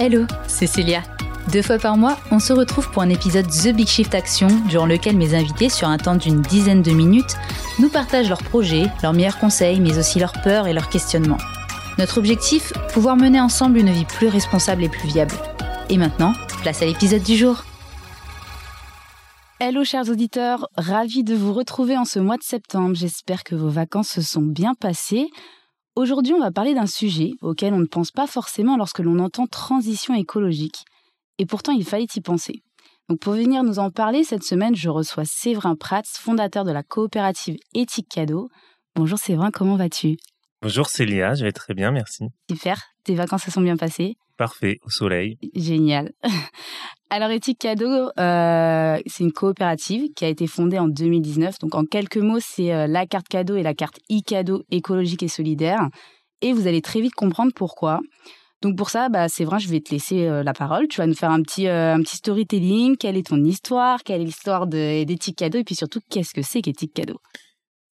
Hello, c'est Célia. Deux fois par mois, on se retrouve pour un épisode The Big Shift Action, durant lequel mes invités, sur un temps d'une dizaine de minutes, nous partagent leurs projets, leurs meilleurs conseils, mais aussi leurs peurs et leurs questionnements. Notre objectif Pouvoir mener ensemble une vie plus responsable et plus viable. Et maintenant, place à l'épisode du jour. Hello chers auditeurs, ravi de vous retrouver en ce mois de septembre. J'espère que vos vacances se sont bien passées. Aujourd'hui, on va parler d'un sujet auquel on ne pense pas forcément lorsque l'on entend transition écologique. Et pourtant, il fallait y penser. Donc pour venir nous en parler, cette semaine, je reçois Séverin Prats, fondateur de la coopérative Éthique Cadeau. Bonjour Séverin, comment vas-tu? Bonjour Célia, je vais très bien, merci. Super, tes vacances se sont bien passées? Parfait, au soleil. Génial. Alors Éthique Cadeau, euh, c'est une coopérative qui a été fondée en 2019. Donc en quelques mots, c'est euh, la carte cadeau et la carte e-cadeau écologique et solidaire. Et vous allez très vite comprendre pourquoi. Donc pour ça, bah, c'est vrai, je vais te laisser euh, la parole. Tu vas nous faire un petit, un petit storytelling. Quelle est ton histoire? Quelle est l'histoire d'Éthique Cadeau? Et puis surtout, qu'est-ce que c'est qu'Éthique Cadeau?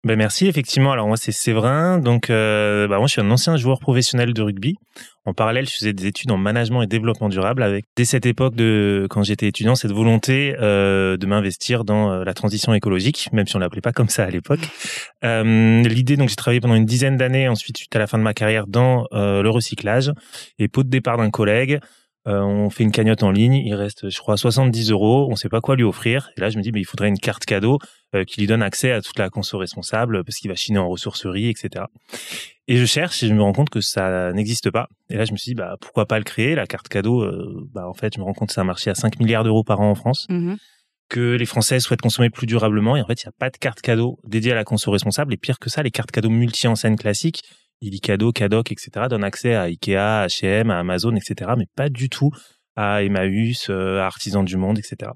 Ben merci, effectivement. Alors moi, c'est Séverin. Donc, bah, moi, je suis un ancien joueur professionnel de rugby. En parallèle, je faisais des études en management et développement durable avec, dès cette époque de, quand j'étais étudiant, cette volonté euh, de m'investir dans euh, la transition écologique, même si on l'appelait pas comme ça à l'époque. Euh, L'idée, donc, j'ai travaillé pendant une dizaine d'années, ensuite, suite à la fin de ma carrière, dans euh, le recyclage. Et pot de départ d'un collègue, euh, on fait une cagnotte en ligne, il reste, je crois, 70 euros. On sait pas quoi lui offrir. Et là, je me dis, mais il faudrait une carte cadeau euh, qui lui donne accès à toute la conso responsable parce qu'il va chiner en ressourcerie, etc. Et je cherche et je me rends compte que ça n'existe pas. Et là, je me suis dit, bah, pourquoi pas le créer La carte cadeau, euh, bah, en fait, je me rends compte que c'est un marché à 5 milliards d'euros par an en France. Mhm. que les Français souhaitent consommer plus durablement et en fait il n'y a pas de carte cadeau dédiée à la conso responsable et pire que ça les cartes cadeaux multi-enseignes classiques Illicado, Cadoc, etc. donnent accès à Ikea, H&M, à Amazon, etc. mais pas du tout à Emmaüs, euh, à Artisans du Monde, etc.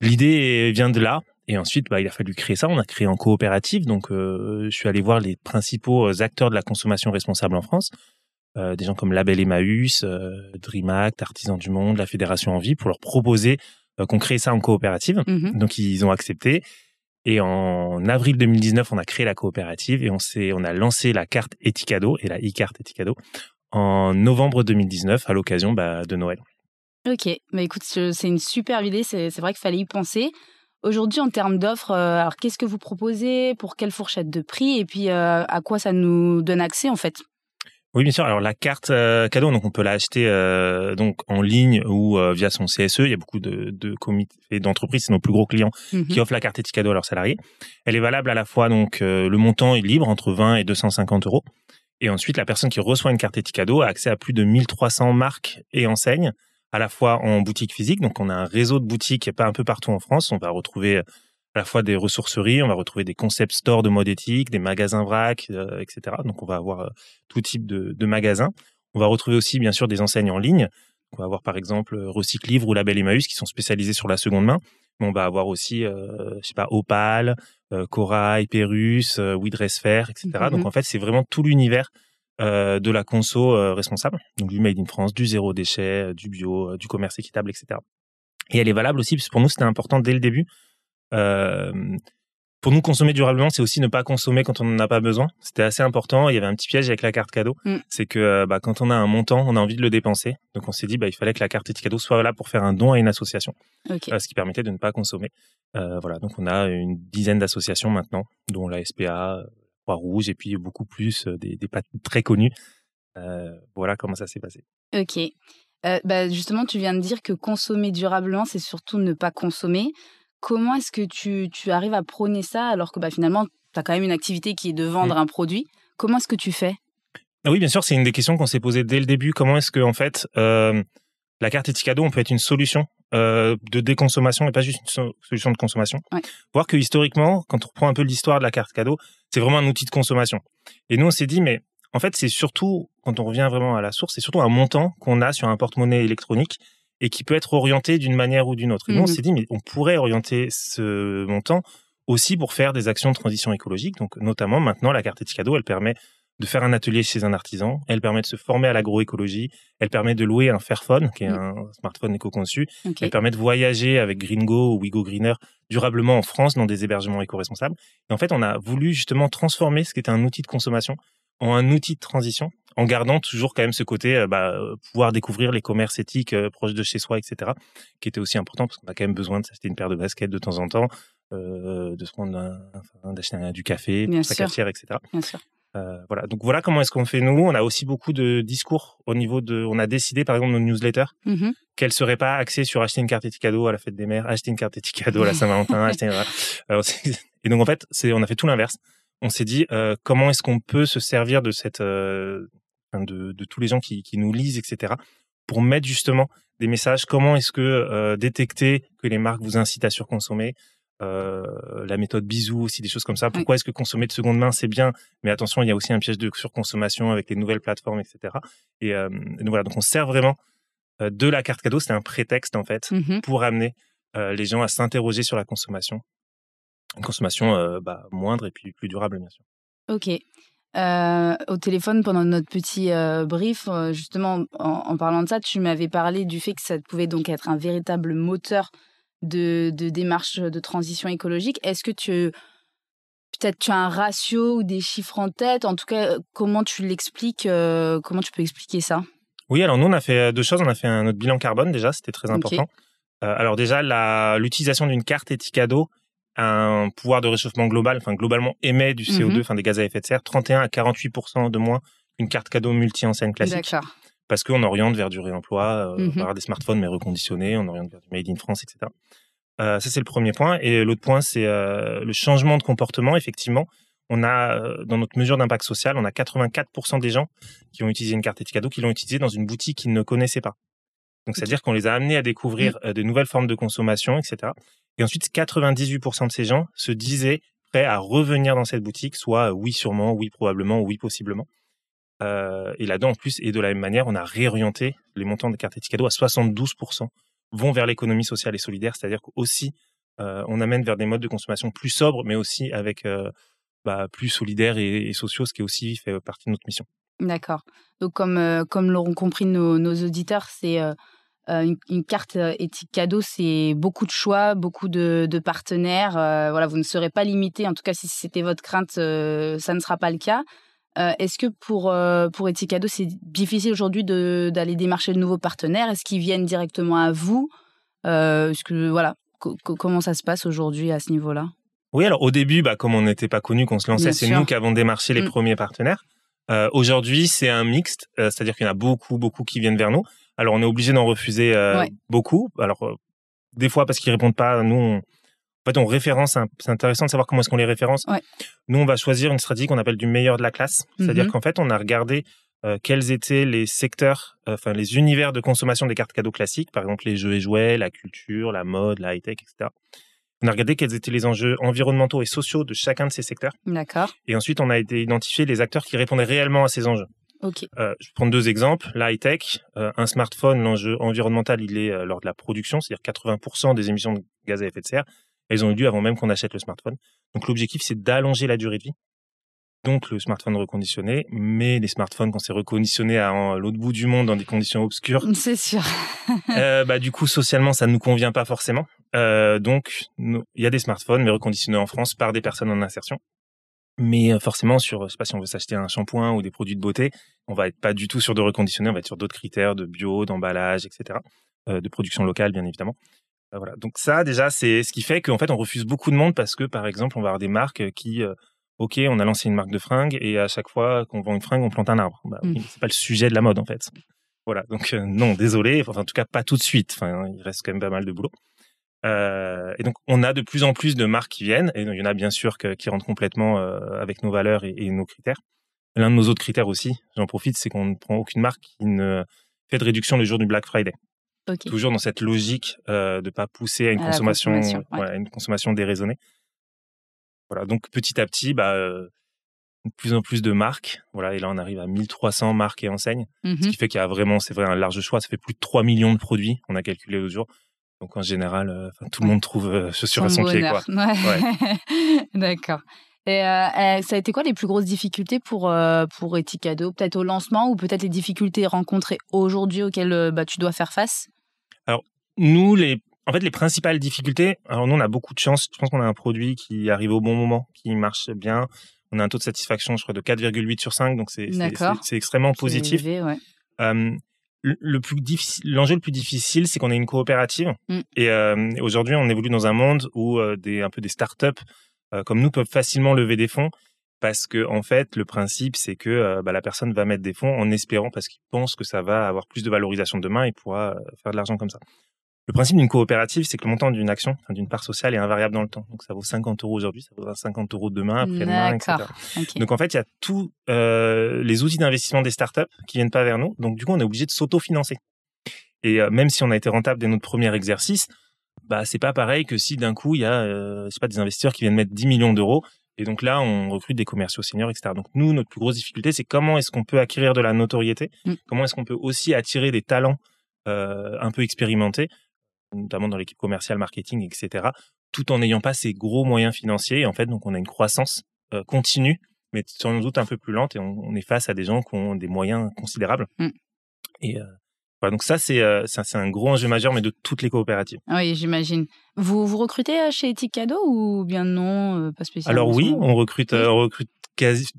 L'idée vient de là. Et ensuite, bah, il a fallu créer ça. On a créé en coopérative. Donc, euh, je suis allé voir les principaux euh, acteurs de la consommation responsable en France. Euh, des gens comme Label Emmaüs, euh, DreamAct, Artisans du Monde, la Fédération Envie, pour leur proposer qu'on crée ça en coopérative. Mhm. Donc, ils ont accepté. Et en avril 2019, on a créé la coopérative et on, on a lancé la carte Eticado et la e-carte Eticado en novembre 2019 à l'occasion bah, de Noël. Ok, bah écoute, c'est une super idée, c'est vrai qu'il fallait y penser. Aujourd'hui, en termes d'offres, euh, alors qu'est-ce que vous proposez Pour quelle fourchette de prix Et puis, euh, à quoi ça nous donne accès, en fait? Oui, bien sûr. Alors, la carte euh, cadeau, donc on peut l'acheter euh, donc en ligne ou euh, via son CSE. Il y a beaucoup de, de comités d'entreprises, c'est nos plus gros clients, Mhm. qui offrent la carte Eticado à leurs salariés. Elle est valable à la fois, donc le montant est libre entre 20 et 250 euros. Et ensuite, la personne qui reçoit une carte Eticado a accès à plus de 1300 marques et enseignes à la fois en boutique physique, donc on a un réseau de boutiques pas un peu partout en France. On va retrouver à la fois des ressourceries, on va retrouver des concept stores de mode éthique, des magasins vrac, euh, etc. Donc on va avoir euh, tout type de, de magasins. On va retrouver aussi bien sûr des enseignes en ligne. On va avoir par exemple euh, Recyclivre ou Label Emmaüs qui sont spécialisés sur la seconde main. Mais on va avoir aussi, euh, je sais pas, Opal, euh, Corail, Pérus, euh, We Dress Fair, etc. Mhm. Donc en fait c'est vraiment tout l'univers euh, de la conso euh, responsable, donc du made in France, du zéro déchet, euh, du bio, du commerce équitable, etc. Et elle est valable aussi, parce que pour nous, c'était important dès le début. Pour nous, consommer durablement, c'est aussi ne pas consommer quand on n'en a pas besoin. C'était assez important. Il y avait un petit piège avec la carte cadeau. Mm. C'est que bah, quand on a un montant, on a envie de le dépenser. Donc on s'est dit, bah, il fallait que la carte Petit cadeau soit là pour faire un don à une association, ce qui permettait de ne pas consommer. Voilà, donc on a une dizaine d'associations maintenant, dont la SPA, Croix-Rouge, et puis beaucoup plus, des, des très connus. Voilà comment ça s'est passé. Ok. Bah, justement, tu viens de dire que consommer durablement, c'est surtout ne pas consommer. Comment est-ce que tu, tu arrives à prôner ça alors que bah, finalement, tu as quand même une activité qui est de vendre un produit? Comment est-ce que tu fais? Ah oui, bien sûr, c'est une des questions qu'on s'est posées dès le début. Comment est-ce que, en fait, la carte Eticado, on peut être une solution euh, de déconsommation et pas juste une so- solution de consommation. Ouais. Voir que historiquement, quand on reprend un peu l'histoire de la carte cadeau, c'est vraiment un outil de consommation. Et nous, on s'est dit, mais en fait, c'est surtout, quand on revient vraiment à la source, c'est surtout un montant qu'on a sur un porte-monnaie électronique et qui peut être orienté d'une manière ou d'une autre. Et nous, on Mhm. s'est dit, mais on pourrait orienter ce montant aussi pour faire des actions de transition écologique. Donc, notamment, maintenant, la carte Eticado, elle permet de faire un atelier chez un artisan. Elle permet de se former à l'agroécologie. Elle permet de louer un Fairphone, qui est un smartphone éco-conçu. Ok. Elle permet de voyager avec Gringo ou Wigo Greener durablement en France dans des hébergements éco-responsables. Et en fait, on a voulu justement transformer ce qui était un outil de consommation en un outil de transition en gardant toujours quand même ce côté bah, pouvoir découvrir les commerces éthiques proches de chez soi, etc., qui était aussi important parce qu'on a quand même besoin de s'acheter une paire de baskets de temps en temps, de se prendre d'acheter du café, sa cafetière, etc. Bien sûr. Euh, voilà. Donc voilà comment est-ce qu'on fait nous. On a aussi beaucoup de discours au niveau de. On a décidé par exemple nos newsletters mmh qu'elles seraient pas axées sur acheter une carte cadeau à la fête des mères, acheter une carte cadeau à la Saint-Valentin, acheter. Euh, et donc en fait, c'est on a fait tout l'inverse. On s'est dit euh, comment est-ce qu'on peut se servir de cette de, de, tous les gens qui, qui nous lisent, etc. pour mettre justement des messages. Comment est-ce que détecter que les marques vous incitent à surconsommer? Euh, la méthode bisou aussi, des choses comme ça. Pourquoi est-ce que consommer de seconde main, c'est bien, mais attention, il y a aussi un piège de surconsommation avec les nouvelles plateformes, etc. Et euh, donc voilà, donc on sert vraiment euh, de la carte cadeau, c'est un prétexte en fait mmh pour amener les gens à s'interroger sur la consommation, une consommation bah, moindre et puis plus durable bien sûr. Ok. au téléphone pendant notre petit brief, justement en, parlant de ça, tu m'avais parlé du fait que ça pouvait donc être un véritable moteur de, de démarches de transition écologique. Est-ce que tu peut-être tu as un ratio ou des chiffres en tête? En tout cas, comment tu l'expliques euh, Comment tu peux expliquer ça? Oui, alors nous on a fait euh, deux choses. On a fait un, notre bilan carbone déjà, c'était très important. Euh, alors déjà, l'utilisation d'une carte Etikado a un pouvoir de réchauffement global, enfin globalement émet du CO2, mhm. enfin des gaz à effet de serre, 31 à 48% de moins qu'une carte cadeau multi-enseigne classique. D'accord parce qu'on oriente vers du réemploi, euh, mmh des smartphones mais reconditionnés, on oriente vers du made in France, etc. Euh, ça c'est le premier point. Et l'autre point c'est euh, le changement de comportement. Effectivement, on a euh, dans notre mesure d'impact social, on a 84% des gens qui ont utilisé une carte Etikado qui l'ont utilisée dans une boutique qu'ils ne connaissaient pas. Donc c'est-à-dire qu'on les a amenés à découvrir mmh. de nouvelles formes de consommation, etc. Et ensuite, 98% de ces gens se disaient prêts à revenir dans cette boutique, soit oui sûrement, oui probablement, oui possiblement. Euh, et là-dedans, en plus, et de la même manière, on a réorienté les montants des cartes cadeaux à 72% vont vers l'économie sociale et solidaire, c'est-à-dire qu'aussi, euh, on amène vers des modes de consommation plus sobres, mais aussi avec euh, bah, plus solidaires et, sociaux, ce qui aussi fait partie de notre mission. D'accord. Donc, comme, comme l'auront compris nos, auditeurs, c'est une, carte éthique cadeau, c'est beaucoup de choix, beaucoup de, de partenaires. voilà, vous ne serez pas limité. En tout cas, si c'était votre crainte, ça ne sera pas le cas. Euh, est-ce que pour, euh, pour Etikado, c'est difficile aujourd'hui d'aller démarcher de nouveaux partenaires? Est-ce qu'ils viennent directement à vous? Euh, que, voilà, Comment ça se passe aujourd'hui à ce niveau-là? Oui, alors au début, bah, comme on n'était pas connu, qu'on se lançait, c'est nous qui avons démarché les mm. premiers partenaires. aujourd'hui, c'est un mixte, c'est-à-dire qu'il y en a beaucoup, beaucoup qui viennent vers nous. Alors, on est obligé d'en refuser beaucoup. Alors, des fois, parce qu'ils répondent pas, nous, on, en fait, on référence, c'est intéressant de savoir comment est-ce qu'on les référence. Nous, on va choisir une stratégie qu'on appelle du meilleur de la classe. C'est-à-dire mhm. qu'en fait, on a regardé euh, quels étaient les secteurs, euh, enfin les univers de consommation des cartes cadeaux classiques, par exemple les jeux et jouets, la culture, la mode, la high-tech, etc. On a regardé quels étaient les enjeux environnementaux et sociaux de chacun de ces secteurs. D'accord. Et ensuite, on a été identifier les acteurs qui répondaient réellement à ces enjeux. Ok. Euh, je prends deux exemples. La high-tech, un smartphone, l'enjeu environnemental, il est lors de la production, c'est-à-dire 80% des émissions de gaz à effet de serre. Elles ont eu lieu avant même qu'on achète le smartphone. Donc l'objectif, c'est d'allonger la durée de vie. Donc le smartphone reconditionné, mais les smartphones qu'on s'est reconditionnés à l'autre bout du monde dans des conditions obscures. C'est sûr. euh, bah, du coup, socialement, ça ne nous convient pas forcément. Euh, donc il y a des smartphones, mais reconditionnés en France par des personnes en insertion. Mais euh, forcément, sur, je sais pas si on veut s'acheter un shampoing ou des produits de beauté, on va être pas du tout sur de reconditionner, on va être sur d'autres critères de bio, d'emballage, etc., euh, de production locale, bien évidemment. Euh, voilà. Donc ça, déjà, c'est ce qui fait qu'en fait, on refuse beaucoup de monde parce que, par exemple, on va avoir des marques qui, euh, ok, on a lancé une marque de fringues et à chaque fois qu'on vend une fringue, on plante un arbre. Bah, mmh. C'est pas le sujet de la mode en fait. Voilà. Donc euh, non, désolé. Enfin, en tout cas, pas tout de suite. Enfin, il reste quand même pas mal de boulot. Euh, et donc, on a de plus en plus de marques qui viennent, et il y en a bien sûr qui rentrent complètement avec nos valeurs et, et, nos critères. L'un de nos autres critères aussi, j'en profite, c'est qu'on ne prend aucune marque qui ne fait de réduction le jour du Black Friday. Toujours dans cette logique euh, de pas pousser à une consommation, une consommation déraisonnée. Voilà, donc petit à petit, bah, euh, de plus en plus de marques. Voilà, et là on arrive à 1300 marques et enseignes, ce mmh qui fait qu'il y a vraiment, c'est vrai, un large choix. Ça fait plus de 3 millions de produits. On a calculé l'autre jour. Donc en général, euh, tout le monde trouve chaussures à son pied, quoi. D'accord. Et ça a été quoi les plus grosses difficultés pour pour Etikado? Peut-être au lancement ou peut-être les difficultés rencontrées aujourd'hui auxquelles bah, tu dois faire face? Alors, nous, les, en fait, les principales difficultés, alors nous, on a beaucoup de chance. Je pense qu'on a un produit qui arrive au bon moment, qui marche bien. On a un taux de satisfaction, je crois, de 4,8 sur 5, donc c'est extrêmement positif. le plus l'enjeu le plus difficile, c'est qu'on est une coopérative. Mm. Et aujourd'hui, on évolue dans un monde où des un peu des startups comme nous peuvent facilement lever des fonds parce que en fait le principe c'est que euh, bah, la personne va mettre des fonds en espérant parce qu'il pense que ça va avoir plus de valorisation demain et pourra euh, faire de l'argent comme ça. Le principe d'une coopérative, c'est que le montant d'une action, d'une part sociale, est invariable dans le temps. Donc ça vaut 50 euros aujourd'hui, ça vaudra 50 euros demain, après-demain, etc. Donc en fait, il y a tous euh, les outils d'investissement des startups qui viennent pas vers nous. Donc du coup, on est obligé de s'autofinancer. Et même si on a été rentable dès notre premier exercice, bah c'est pas pareil que si d'un coup il y a, euh, pas, des investisseurs qui viennent mettre 10 millions d'euros et donc là, on recrute des commerciaux seniors, etc. Donc nous, notre plus grosse difficulté, c'est comment est-ce qu'on peut acquérir de la notoriété, mm. comment est-ce qu'on peut aussi attirer des talents euh, un peu expérimentés, notamment dans l'équipe commerciale, marketing, etc. Tout en n'ayant pas ces gros moyens financiers? Et en fait, donc on a une croissance euh, continue, mais sans doute un peu plus lente, et on, est face à des gens qui ont des moyens considérables. Mm. Et donc ça, euh, c'est c'est un gros enjeu majeur, mais de toutes les coopératives. Oui, j'imagine. Vous, vous recrutez euh, chez Eticado ou bien non, euh, pas spécialement Alors oui, on recrute, on recrute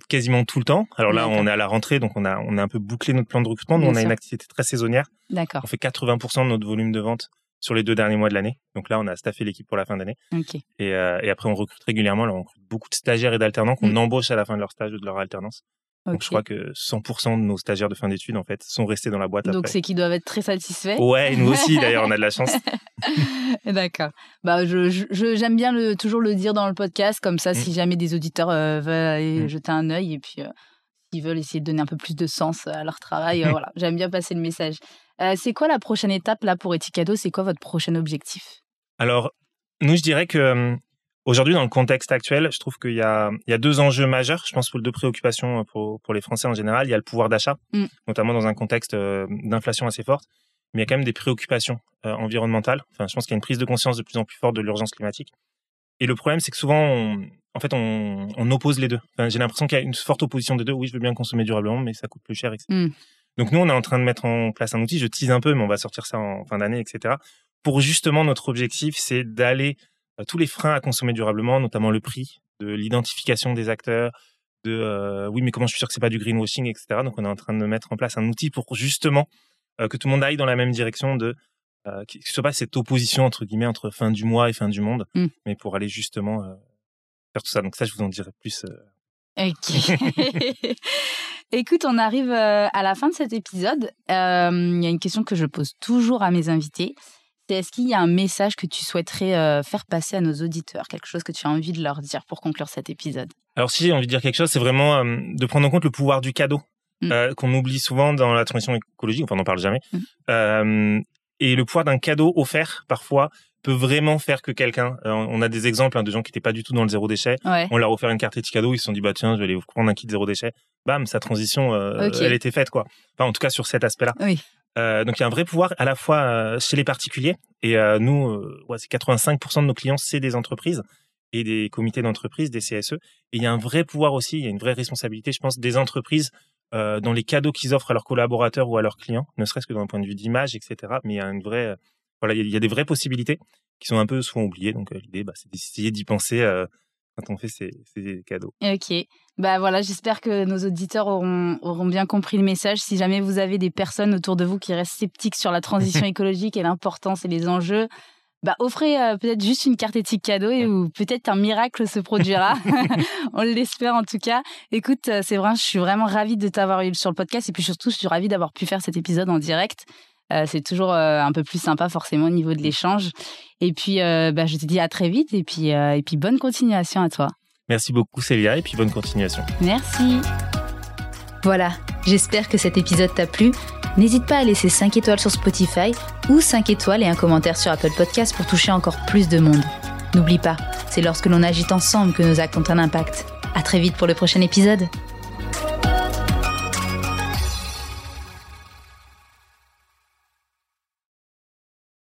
quasiment tout le temps. Alors là, on est à la rentrée, donc on a, on a un peu bouclé notre plan de recrutement. Nous, on a une activité très saisonnière. D'accord. On fait 80% de notre volume de vente sur les deux derniers mois de l'année. Donc là, on a staffé l'équipe pour la fin d'année. Et, et, après, on recrute régulièrement. on recrute beaucoup de stagiaires et d'alternants qu'on mm. embauche à la fin de leur stage ou de leur alternance. Donc je crois que 100% de nos stagiaires de fin d'études en fait sont restés dans la boîte. Donc c'est qu'ils doivent être très satisfaits. Ouais, nous aussi d'ailleurs on a de la chance. D'accord. Bah je j'aime bien le, toujours le dire dans le podcast comme ça mm. si jamais des auditeurs euh, veulent aller mm. jeter un œil et puis euh, s'ils veulent essayer de donner un peu plus de sens à leur travail, euh, voilà j'aime bien passer le message. c'est quoi la prochaine étape là pour Eticado C'est quoi votre prochain objectif? Alors nous je dirais que Aujourd'hui, dans le contexte actuel, je trouve qu'il y a, il y a deux enjeux majeurs, je pense, pour deux préoccupations euh, pour, pour les Français en général. Il y a le pouvoir d'achat, mm. notamment dans un contexte euh, d'inflation assez forte, mais il y a quand même des préoccupations euh, environnementales. Enfin, je pense qu'il y a une prise de conscience de plus en plus forte de l'urgence climatique. Et le problème, c'est que souvent, on, en fait, on, on oppose les deux. Enfin, J'ai l'impression qu'il y a une forte opposition des deux. Oui, je veux bien consommer durablement, mais ça coûte plus cher, etc. Mm. Donc nous, on est en train de mettre en place un outil. Je tease un peu, mais on va sortir ça en fin d'année, etc. Pour justement, notre objectif, c'est d'aller tous les freins à consommer durablement, notamment le prix, de l'identification des acteurs, de euh, oui mais comment je suis sûr que c'est pas du greenwashing, etc. Donc on est en train de mettre en place un outil pour justement euh, que tout le monde aille dans la même direction de euh, que ce soit pas cette opposition entre guillemets entre fin du mois et fin du monde, mmh. mais pour aller justement faire tout ça. Donc ça je vous en dirai plus. Ok. Écoute, on arrive à la fin de cet épisode. Il y a une question que je pose toujours à mes invités est-ce qu'il y a un message que tu souhaiterais euh, faire passer à nos auditeurs, quelque chose que tu as envie de leur dire pour conclure cet épisode? Alors si j'ai envie de dire quelque chose, c'est vraiment euh, de prendre en compte le pouvoir du cadeau, mmh. euh, qu'on oublie souvent dans la transition écologique, enfin on n'en parle jamais. Mmh. et le pouvoir d'un cadeau offert, parfois, peut vraiment faire que quelqu'un, on a des exemples hein, de gens qui n'étaient pas du tout dans le zéro déchet, on leur a offert une carte éthique cadeau, ils se sont dit bah tiens je vais aller vous prendre un kit zéro déchet, bam sa transition elle était faite quoi. Enfin en tout cas sur cet aspect-là. Oui. Euh, donc il y a un vrai pouvoir à la fois euh, chez les particuliers et euh, nous, euh, ouais, c'est 85% de nos clients, c'est des entreprises et des comités d'entreprise, des CSE. Et il y a un vrai pouvoir aussi, il y a une vraie responsabilité, je pense, des entreprises dans les cadeaux qu'ils offrent à leurs collaborateurs ou à leurs clients, ne serait-ce que d'un point de vue d'image, etc. Mais il y a une vraie, voilà, il y a des vraies possibilités qui sont un peu souvent oubliées. Donc l'idée, bah, c'est d'essayer d'y penser quand on fait ces, ces cadeaux. Ok. Bah voilà, j'espère que nos auditeurs auront, auront bien compris le message. Si jamais vous avez des personnes autour de vous qui restent sceptiques sur la transition écologique et l'importance et les enjeux, bah offrez euh, peut-être juste une carte éthique cadeau et ou peut-être un miracle se produira. On l'espère en tout cas. Écoute, euh, c'est vrai, je suis vraiment ravie de t'avoir eu sur le podcast et puis surtout, je suis ravie d'avoir pu faire cet épisode en direct. Euh, c'est toujours euh, un peu plus sympa forcément au niveau de l'échange. Et puis, euh, bah, je te dis à très vite et puis, et puis bonne continuation à toi. Merci beaucoup Célia et puis bonne continuation. Merci. Voilà, j'espère que cet épisode t'a plu. N'hésite pas à laisser 5 étoiles sur Spotify ou 5 étoiles et un commentaire sur Apple Podcast pour toucher encore plus de monde. N'oublie pas, c'est lorsque l'on agit ensemble que nos actes ont un impact. À très vite pour le prochain épisode.